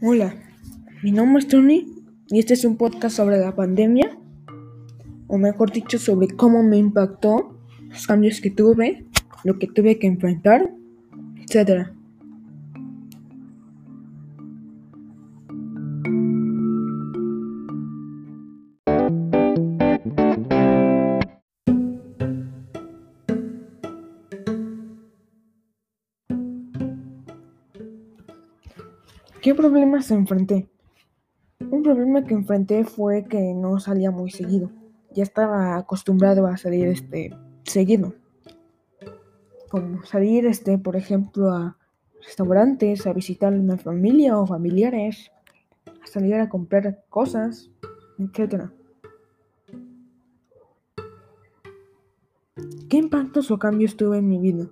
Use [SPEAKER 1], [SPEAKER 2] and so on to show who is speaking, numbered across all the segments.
[SPEAKER 1] Hola, mi nombre es Tony y este es un podcast sobre la pandemia, o mejor dicho, sobre cómo me impactó, los cambios que tuve, lo que tuve que enfrentar, etc. ¿Qué problemas enfrenté? Un problema que enfrenté fue que no salía muy seguido. Ya estaba acostumbrado a salir este seguido. Como salir este, por ejemplo, a restaurantes, a visitar a una familia o familiares, a salir a comprar cosas, etc. ¿Qué impactos o cambios tuve en mi vida?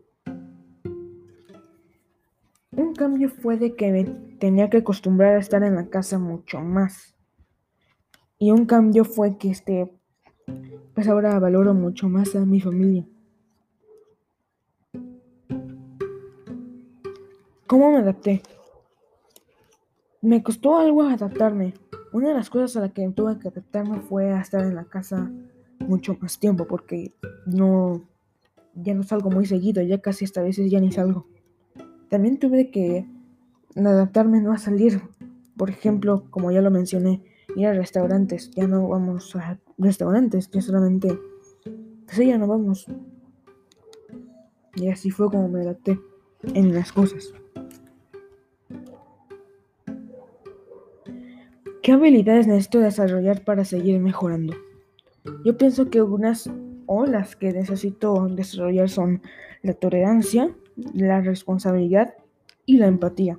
[SPEAKER 1] Un cambio fue de que me tenía que acostumbrar a estar en la casa mucho más. Y un cambio fue que este, pues ahora valoro mucho más a mi familia. ¿Cómo me adapté? Me costó algo adaptarme. Una de las cosas a las que tuve que adaptarme fue a estar en la casa mucho más tiempo porque no ya no salgo muy seguido, ya casi hasta veces ya ni salgo. También tuve que adaptarme no a salir. Por ejemplo, como ya lo mencioné, ir a restaurantes. Ya no vamos a restaurantes, que solamente... Pues ya no vamos. Y así fue como me adapté en las cosas. ¿Qué habilidades necesito desarrollar para seguir mejorando? Yo pienso que unas o las que necesito desarrollar son la tolerancia, la responsabilidad y la empatía.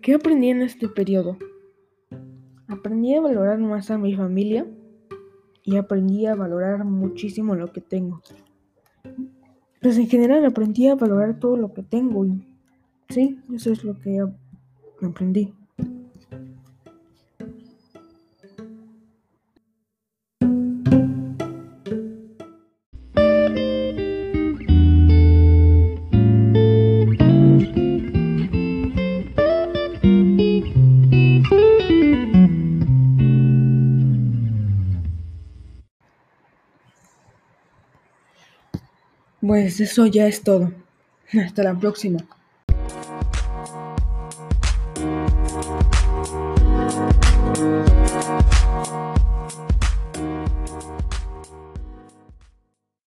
[SPEAKER 1] ¿Qué aprendí en este periodo? Aprendí a valorar más a mi familia y aprendí a valorar muchísimo lo que tengo. Pues en general aprendí a valorar todo lo que tengo y sí, eso es lo que aprendí. Pues eso ya es todo. Hasta la próxima.